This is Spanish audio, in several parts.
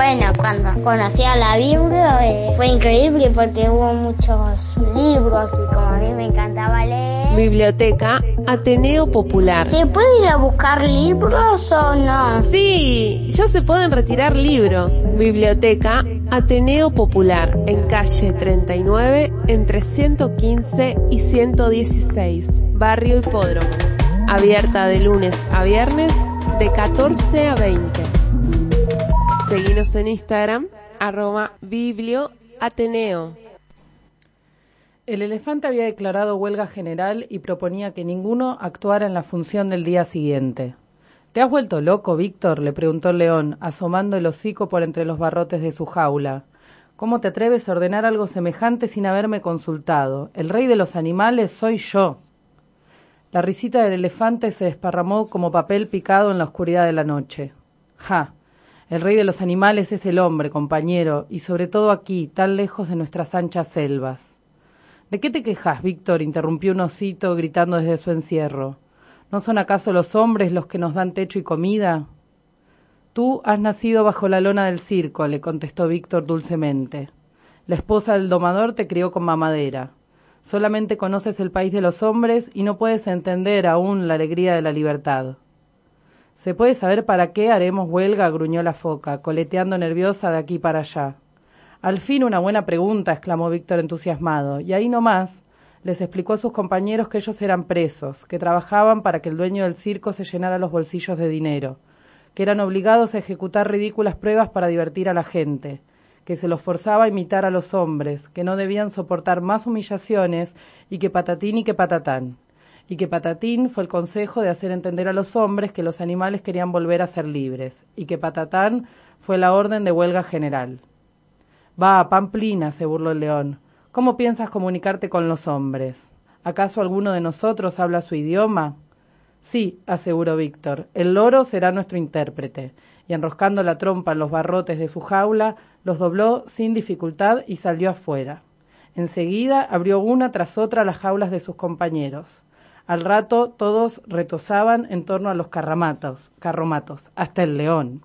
Bueno, cuando conocí a la Biblia eh, fue increíble porque hubo muchos libros y como a mí me encantaba leer. Biblioteca Ateneo Popular. ¿Se puede ir a buscar libros o no? Sí, ya se pueden retirar libros. Biblioteca Ateneo Popular en calle 39 entre 115 y 116, Barrio Hipódromo. Abierta de lunes a viernes de 14 a 20. Seguinos en Instagram, arroba biblioateneo. El elefante había declarado huelga general y proponía que ninguno actuara en la función del día siguiente. ¿Te has vuelto loco, Víctor? le preguntó el león, asomando el hocico por entre los barrotes de su jaula. ¿Cómo te atreves a ordenar algo semejante sin haberme consultado? El rey de los animales soy yo. La risita del elefante se desparramó como papel picado en la oscuridad de la noche. Ja. El rey de los animales es el hombre, compañero, y sobre todo aquí, tan lejos de nuestras anchas selvas. ¿De qué te quejas, Víctor? interrumpió un osito gritando desde su encierro. ¿No son acaso los hombres los que nos dan techo y comida? Tú has nacido bajo la lona del circo, le contestó Víctor dulcemente. La esposa del domador te crió con mamadera. Solamente conoces el país de los hombres y no puedes entender aún la alegría de la libertad. ¿Se puede saber para qué haremos huelga? gruñó la foca, coleteando nerviosa de aquí para allá. Al fin una buena pregunta, exclamó Víctor entusiasmado, y ahí nomás les explicó a sus compañeros que ellos eran presos, que trabajaban para que el dueño del circo se llenara los bolsillos de dinero, que eran obligados a ejecutar ridículas pruebas para divertir a la gente, que se los forzaba a imitar a los hombres, que no debían soportar más humillaciones y que patatín y que patatán y que Patatín fue el consejo de hacer entender a los hombres que los animales querían volver a ser libres, y que Patatán fue la orden de huelga general. Va, Pamplina, se burló el león, ¿cómo piensas comunicarte con los hombres? ¿Acaso alguno de nosotros habla su idioma? Sí, aseguró Víctor, el loro será nuestro intérprete, y enroscando la trompa en los barrotes de su jaula, los dobló sin dificultad y salió afuera. Enseguida abrió una tras otra las jaulas de sus compañeros. Al rato todos retosaban en torno a los carramatos, carromatos, hasta el león.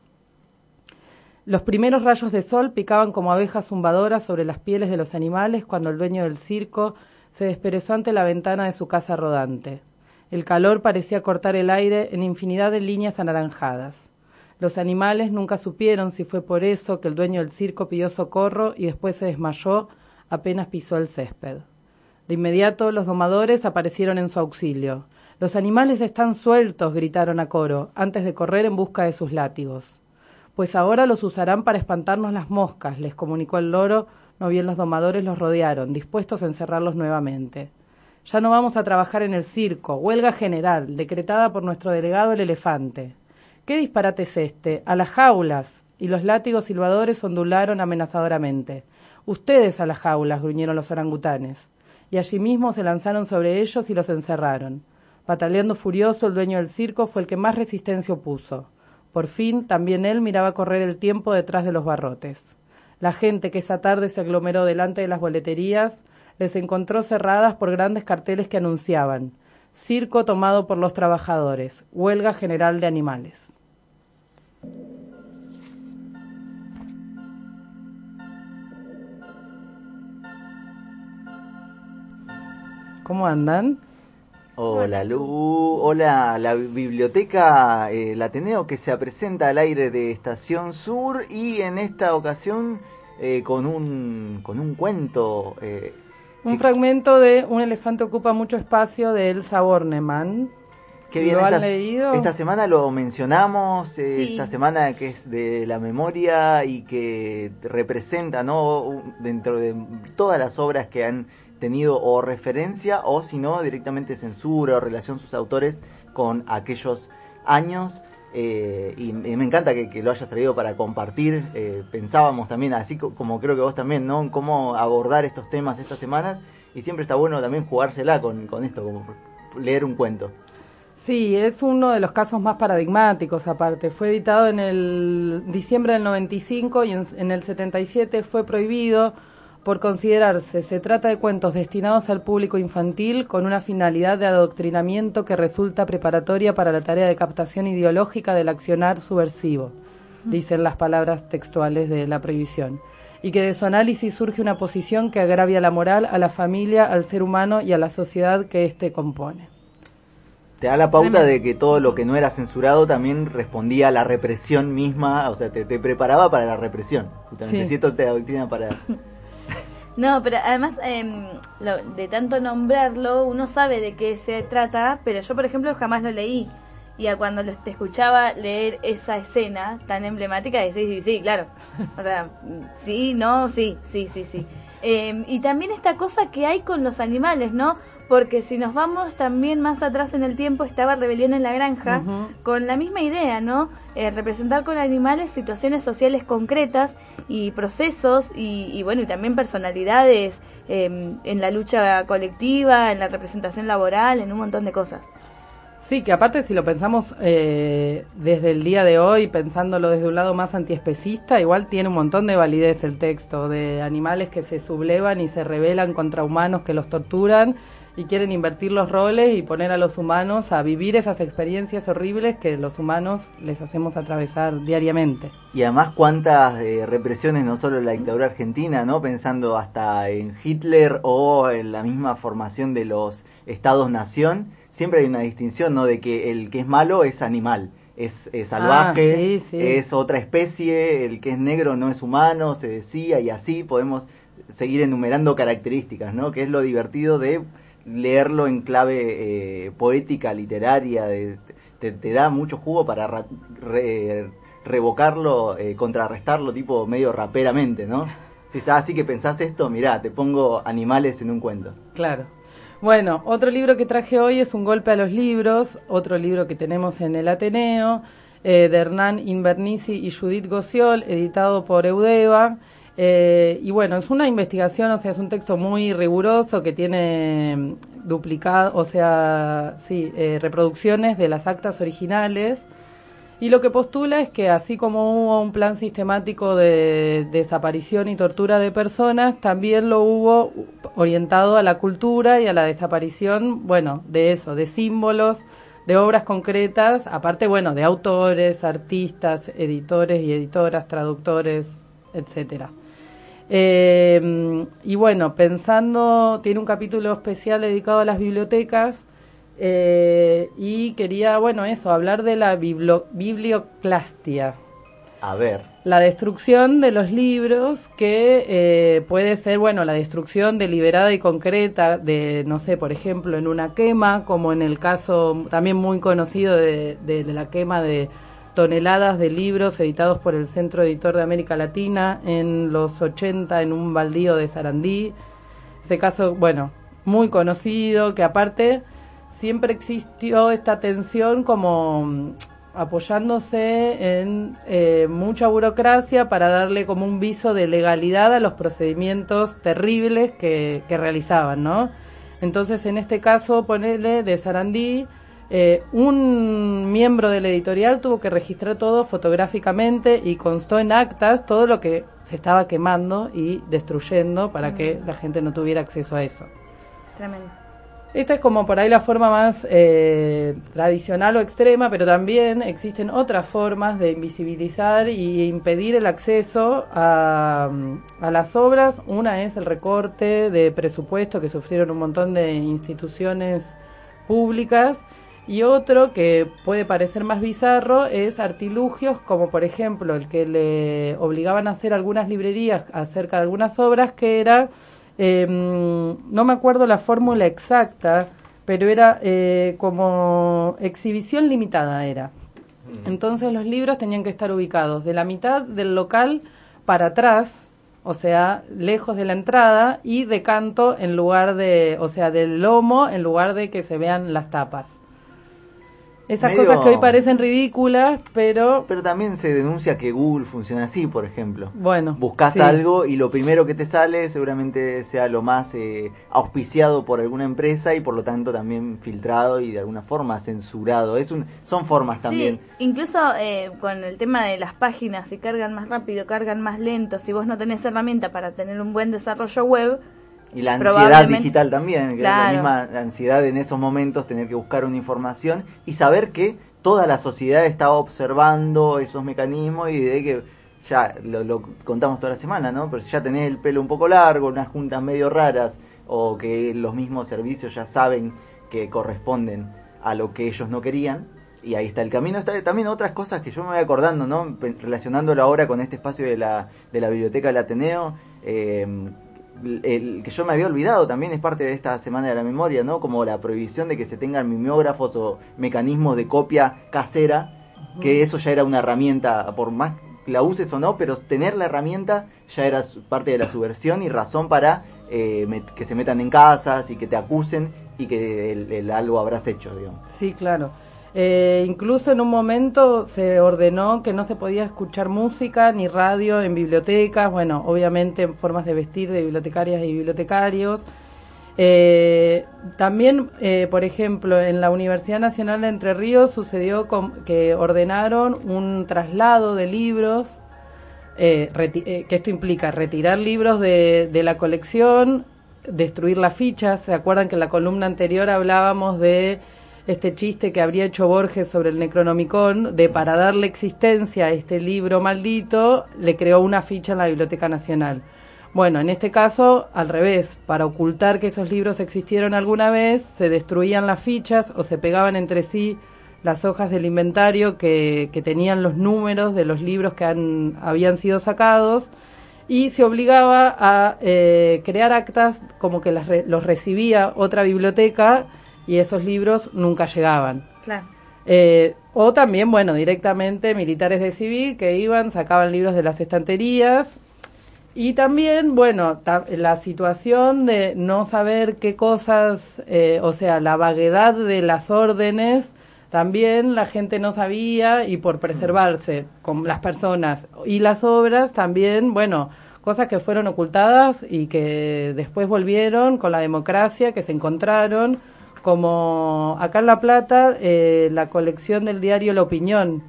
Los primeros rayos de sol picaban como abejas zumbadoras sobre las pieles de los animales cuando el dueño del circo se desperezó ante la ventana de su casa rodante. El calor parecía cortar el aire en infinidad de líneas anaranjadas. Los animales nunca supieron si fue por eso que el dueño del circo pidió socorro y después se desmayó apenas pisó el césped. De inmediato los domadores aparecieron en su auxilio. Los animales están sueltos, gritaron a coro, antes de correr en busca de sus látigos. Pues ahora los usarán para espantarnos las moscas, les comunicó el loro, no bien los domadores los rodearon, dispuestos a encerrarlos nuevamente. Ya no vamos a trabajar en el circo, huelga general, decretada por nuestro delegado el elefante. ¿Qué disparate es este? A las jaulas. Y los látigos silbadores ondularon amenazadoramente. Ustedes a las jaulas, gruñeron los orangutanes y allí mismo se lanzaron sobre ellos y los encerraron. Pataleando furioso, el dueño del circo fue el que más resistencia opuso. Por fin, también él miraba correr el tiempo detrás de los barrotes. La gente que esa tarde se aglomeró delante de las boleterías les encontró cerradas por grandes carteles que anunciaban Circo tomado por los trabajadores, huelga general de animales. ¿Cómo andan? Hola Lu, hola la biblioteca El Ateneo que se presenta al aire de Estación Sur y en esta ocasión eh, con, un, con un cuento. Eh, un fragmento de Un elefante ocupa mucho espacio de Elsa Bornemann. Qué bien, ¿Lo esta, han leído? Esta semana lo mencionamos, eh, esta semana que es de la memoria y que representa, ¿no? Dentro de todas las obras que han tenido o referencia o si no directamente censura o relación sus autores con aquellos años. Eh, y, me encanta que, lo hayas traído para compartir. Eh, pensábamos también, así como creo que vos también, ¿no? En cómo abordar estos temas estas semanas. Y siempre está bueno también jugársela con, con esto, como leer un cuento. Sí, es uno de los casos más paradigmáticos aparte. Fue editado en el diciembre del 95 y en, en el 77 fue prohibido por considerarse se trata de cuentos destinados al público infantil con una finalidad de adoctrinamiento que resulta preparatoria para la tarea de captación ideológica del accionar subversivo. dicen las palabras textuales de la prohibición, y que de su análisis surge una posición que agravia la moral, a la familia, al ser humano y a la sociedad que éste compone. Te da la pauta de que todo lo que no era censurado también respondía a la represión misma, o sea, te, preparaba para la represión. Justamente, sí. te doctrina para... No, pero además em, de tanto nombrarlo, uno sabe de qué se trata, pero yo, por ejemplo, jamás lo leí. Y a cuando te escuchaba leer esa escena tan emblemática, decís, sí, sí, sí, claro. O sea, sí, no, sí, sí, sí, sí. Em, y también esta cosa que hay con los animales, ¿no? Porque si nos vamos también más atrás en el tiempo estaba Rebelión en la Granja con la misma idea, ¿no? Eh, representar con animales situaciones sociales concretas y procesos y, bueno, y también personalidades em, en la lucha colectiva, en la representación laboral, en un montón de cosas. Sí, que aparte si lo pensamos eh, desde el día de hoy, pensándolo desde un lado más antiespecista, igual tiene un montón de validez el texto, de animales que se sublevan y se rebelan contra humanos que los torturan y quieren invertir los roles y poner a los humanos a vivir esas experiencias horribles que los humanos les hacemos atravesar diariamente. Y además cuántas eh, represiones, no solo en la dictadura argentina, ¿no? pensando hasta en Hitler o en la misma formación de los estados-nación, siempre hay una distinción ¿no? de que el que es malo es animal. Es, salvaje, ah, es otra especie, el que es negro no es humano, se decía, y así podemos seguir enumerando características, ¿no? Que es lo divertido de leerlo en clave eh, poética, literaria, te, da mucho jugo para revocarlo, eh, contrarrestarlo tipo medio raperamente, ¿no? Si es así que pensás esto, mirá, te pongo animales en un cuento. Claro. Bueno, otro libro que traje hoy es Un golpe a los libros, otro libro que tenemos en el Ateneo, eh, de Hernán Invernici y Judith Gociol, editado por Eudeva. Eh, y bueno, es una investigación, o sea, es un texto muy riguroso que tiene mm, duplicado, o sea, sí, eh, reproducciones de las actas originales. Y lo que postula es que así como hubo un plan sistemático de desaparición y tortura de personas, también lo hubo orientado a la cultura y a la desaparición, bueno, de eso, de símbolos, de obras concretas, aparte, bueno, de autores, artistas, editores y editoras, traductores, etcétera. Eh, y bueno, pensando, tiene un capítulo especial dedicado a las bibliotecas eh, y quería, bueno, eso, hablar de la biblioclastia. A ver. La destrucción de los libros que eh, puede ser, bueno, la destrucción deliberada y concreta de, no sé, por ejemplo, en una quema, como en el caso también muy conocido de la quema de toneladas de libros editados por el Centro Editor de América Latina en los 80 en un baldío de Sarandí. Ese caso, bueno, muy conocido, que aparte siempre existió esta tensión como mm, apoyándose en eh, mucha burocracia para darle como un viso de legalidad a los procedimientos terribles que, que realizaban, ¿no? Entonces, en este caso, ponerle de Sarandí, eh, un miembro de la editorial tuvo que registrar todo fotográficamente y constó en actas todo lo que se estaba quemando y destruyendo para que mm. la gente no tuviera acceso a eso. Tremendo. Esta es como por ahí la forma más eh, tradicional o extrema, pero también existen otras formas de invisibilizar y impedir el acceso a, a las obras. Una es el recorte de presupuesto que sufrieron un montón de instituciones públicas y otro que puede parecer más bizarro es artilugios como por ejemplo el que le obligaban a hacer algunas librerías acerca de algunas obras que era, em, no me acuerdo la fórmula exacta, pero era eh, como exhibición limitada era. Mm. Entonces los libros tenían que estar ubicados de la mitad del local para atrás, o sea, lejos de la entrada y de canto en lugar de, o sea, del lomo en lugar de que se vean las tapas. Esas cosas que hoy parecen ridículas, pero... Pero también se denuncia que Google funciona así, por ejemplo. Bueno. Buscas algo y lo primero que te sale seguramente sea lo más eh, auspiciado por alguna empresa y por lo tanto también filtrado y de alguna forma censurado. Es un, son formas también. incluso eh, con el tema de las páginas, si cargan más rápido, cargan más lento, si vos no tenés herramienta para tener un buen desarrollo web, y la ansiedad digital también, que es la misma ansiedad en esos momentos, tener que buscar una información y saber que toda la sociedad estaba observando esos mecanismos y de que ya lo, contamos toda la semana, ¿no? Pero si ya tenés el pelo un poco largo, unas juntas medio raras, o que los mismos servicios ya saben que corresponden a lo que ellos no querían, y ahí está el camino. Está también otras cosas que yo me voy acordando, ¿no? Relacionándolo ahora con este espacio de la, de la biblioteca del Ateneo, eh, el que yo me había olvidado también es parte de esta semana de la memoria, ¿no? Como la prohibición de que se tengan mimeógrafos o mecanismos de copia casera, que eso ya era una herramienta, por más la uses o no, pero tener la herramienta ya era parte de la subversión y razón para eh, que se metan en casas y que te acusen y que el, algo habrás hecho, digamos. Sí, claro. Eh, incluso en un momento se ordenó que no se podía escuchar música ni radio en bibliotecas, bueno, obviamente en formas de vestir de bibliotecarias y bibliotecarios. Eh, también, eh, por ejemplo, en la Universidad Nacional de Entre Ríos sucedió que ordenaron un traslado de libros, que esto implica retirar libros de, de la colección, destruir las fichas. ¿Se acuerdan que en la columna anterior hablábamos de este chiste que habría hecho Borges sobre el Necronomicon, de para darle existencia a este libro maldito, le creó una ficha en la Biblioteca Nacional. Bueno, en este caso, al revés, para ocultar que esos libros existieron alguna vez, se destruían las fichas o se pegaban entre sí las hojas del inventario que, que tenían los números de los libros que han, habían sido sacados y se obligaba a eh, crear actas como que las los recibía otra biblioteca y esos libros nunca llegaban. Claro. Eh, o también, bueno, directamente militares de civil que iban, sacaban libros de las estanterías. Y también, bueno, la situación de no saber qué cosas, eh, o sea, la vaguedad de las órdenes, también la gente no sabía y por preservarse con las personas y las obras, también, bueno, cosas que fueron ocultadas y que después volvieron con la democracia, que se encontraron como acá en La Plata, eh, la colección del diario La Opinión,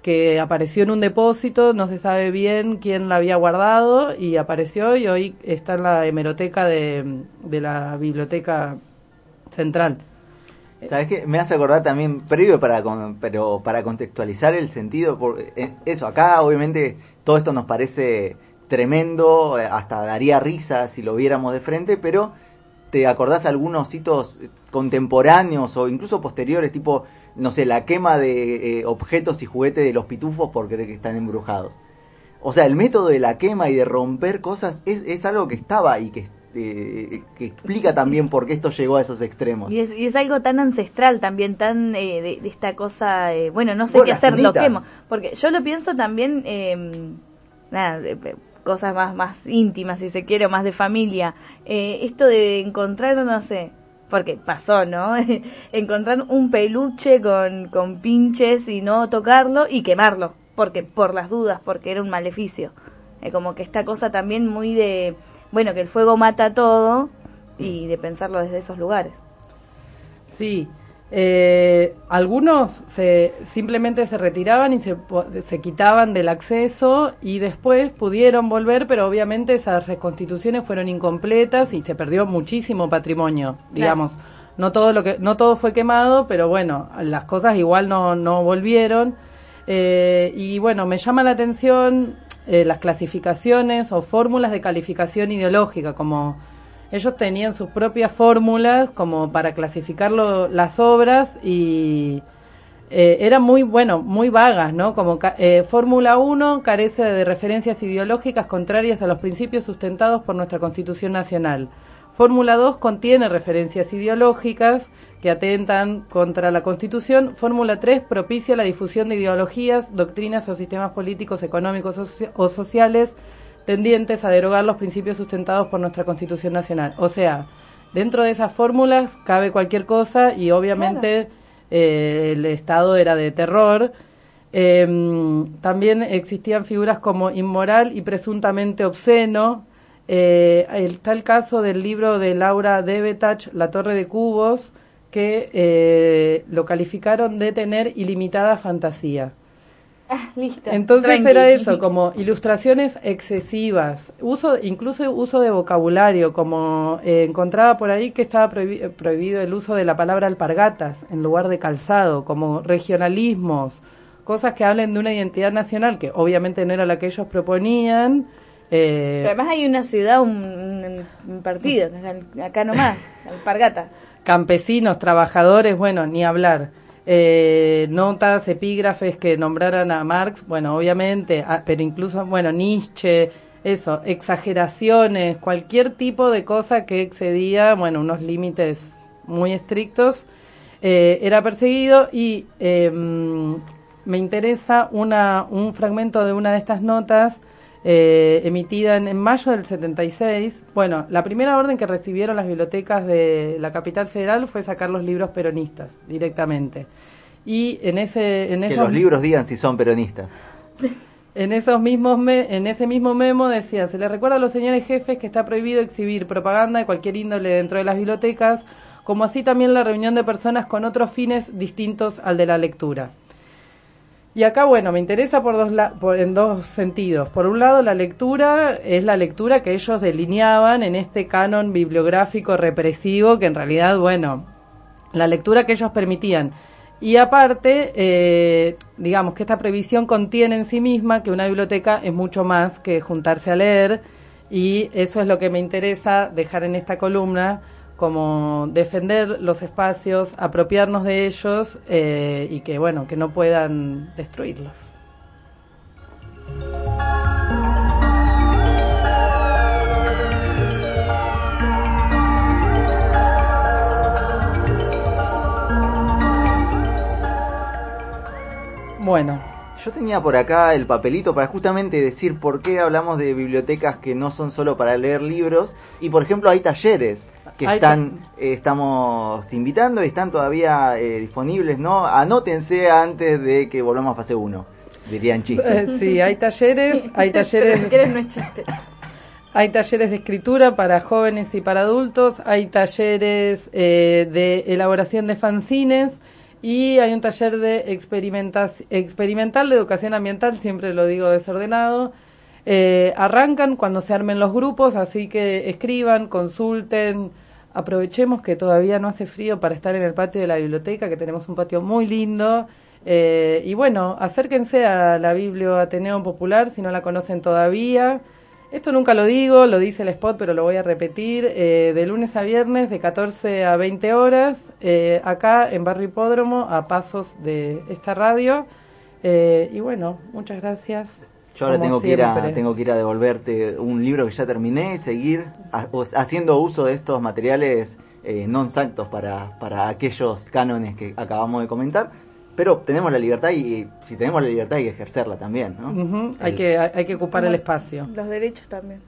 que apareció en un depósito, no se sabe bien quién la había guardado y apareció y hoy está en la hemeroteca de, la Biblioteca Central. ¿Sabes qué? Me hace acordar también, previo para, pero para contextualizar el sentido, por, eh, eso, acá obviamente todo esto nos parece tremendo, eh, hasta daría risa si lo viéramos de frente, pero ¿te acordás algunos hitos contemporáneos o incluso posteriores, tipo, no sé, la quema de eh, objetos y juguetes de los pitufos por creer que están embrujados. O sea, el método de la quema y de romper cosas es, es algo que estaba y que, eh, que explica también por qué esto llegó a esos extremos. Y es, y es algo tan ancestral también, tan eh, de, esta cosa, bueno, no sé qué hacer, lo quemo. Porque yo lo pienso también, em, nada, cosas más, más íntimas, si se quiere, o más de familia. esto de encontrar, no sé, porque pasó, ¿no? Encontrar un peluche con, con pinches y no tocarlo y quemarlo, porque por las dudas, porque era un maleficio. Eh, como que esta cosa también muy de, bueno, que el fuego mata todo y de pensarlo desde esos lugares. Sí, eh, algunos se, simplemente se retiraban y se, se, quitaban del acceso y después pudieron volver, pero obviamente esas reconstituciones fueron incompletas y se perdió muchísimo patrimonio, digamos. No todo lo que no todo fue quemado, pero bueno, las cosas igual no, no volvieron. Eh, y bueno, me llama la atención eh, las clasificaciones o fórmulas de calificación ideológica, como ellos tenían sus propias fórmulas como para clasificar las obras y eh, eran muy, bueno, muy vagas, ¿no? Como eh, Fórmula 1 carece de referencias ideológicas contrarias a los principios sustentados por nuestra Constitución Nacional. Fórmula 2 contiene referencias ideológicas que atentan contra la Constitución. Fórmula 3 propicia la difusión de ideologías, doctrinas o sistemas políticos, económicos o sociales tendientes a derogar los principios sustentados por nuestra Constitución Nacional. O sea, dentro de esas fórmulas cabe cualquier cosa y obviamente eh, el Estado era de terror. Em, también existían figuras como inmoral y presuntamente obsceno. Eh, está el caso del libro de Laura Debetach, La Torre de Cubos, que eh, lo calificaron de tener ilimitada fantasía. Ah, listo. Entonces era eso, como ilustraciones excesivas, uso, incluso uso de vocabulario, como eh, encontraba por ahí que estaba prohibido el uso de la palabra alpargatas en lugar de calzado, como regionalismos, cosas que hablen de una identidad nacional, que obviamente no era la que ellos proponían. Eh, Pero además hay una ciudad, un, partido, acá nomás, alpargata. Campesinos, trabajadores, bueno, ni hablar eh, notas, epígrafes que nombraran a Marx, bueno, obviamente, ah, pero incluso, bueno, Nietzsche, eso, exageraciones, cualquier tipo de cosa que excedía, bueno, unos límites muy estrictos, eh, era perseguido y em, me interesa una, un fragmento de una de estas notas eh, emitida en, mayo del 76. Bueno, la primera orden que recibieron las bibliotecas de la capital federal fue sacar los libros peronistas directamente. Y en ese... En que los libros digan si son peronistas. En, esos mismos en ese mismo memo decía, se le recuerda a los señores jefes que está prohibido exhibir propaganda de cualquier índole dentro de las bibliotecas, como así también la reunión de personas con otros fines distintos al de la lectura. Y acá, bueno, me interesa por dos en dos sentidos. Por un lado, la lectura es la lectura que ellos delineaban en este canon bibliográfico represivo, que en realidad, bueno, la lectura que ellos permitían. Y aparte, eh, digamos que esta previsión contiene en sí misma que una biblioteca es mucho más que juntarse a leer, y eso es lo que me interesa dejar en esta columna como defender los espacios, apropiarnos de ellos eh, y que bueno, que no puedan destruirlos. Bueno, yo tenía por acá el papelito para justamente decir por qué hablamos de bibliotecas que no son solo para leer libros y por ejemplo hay talleres que están eh, estamos invitando y están todavía eh, disponibles, ¿no? Anótense antes de que volvamos a fase 1, dirían chistes. Eh, sí, hay talleres, hay talleres Hay talleres de escritura para jóvenes y para adultos, hay talleres de elaboración de fanzines y hay un taller de experimental de educación ambiental, siempre lo digo desordenado. arrancan cuando se armen los grupos, así que escriban, consulten, aprovechemos que todavía no hace frío para estar en el patio de la biblioteca, que tenemos un patio muy lindo. Eh, y bueno, acérquense a la Biblio Ateneo Popular si no la conocen todavía. Esto nunca lo digo, lo dice el spot, pero lo voy a repetir. Eh, de lunes a viernes, de 14 a 20 horas, eh, acá en Barrio Hipódromo, a pasos de esta radio. y bueno, muchas gracias. Yo ahora tengo que, ir a, tengo que ir a devolverte un libro que ya terminé y seguir haciendo uso de estos materiales eh, non exactos para, para aquellos cánones que acabamos de comentar. Pero tenemos la libertad y, si tenemos la libertad hay que ejercerla también, ¿no? hay, que, hay que ocupar el espacio. Los derechos también.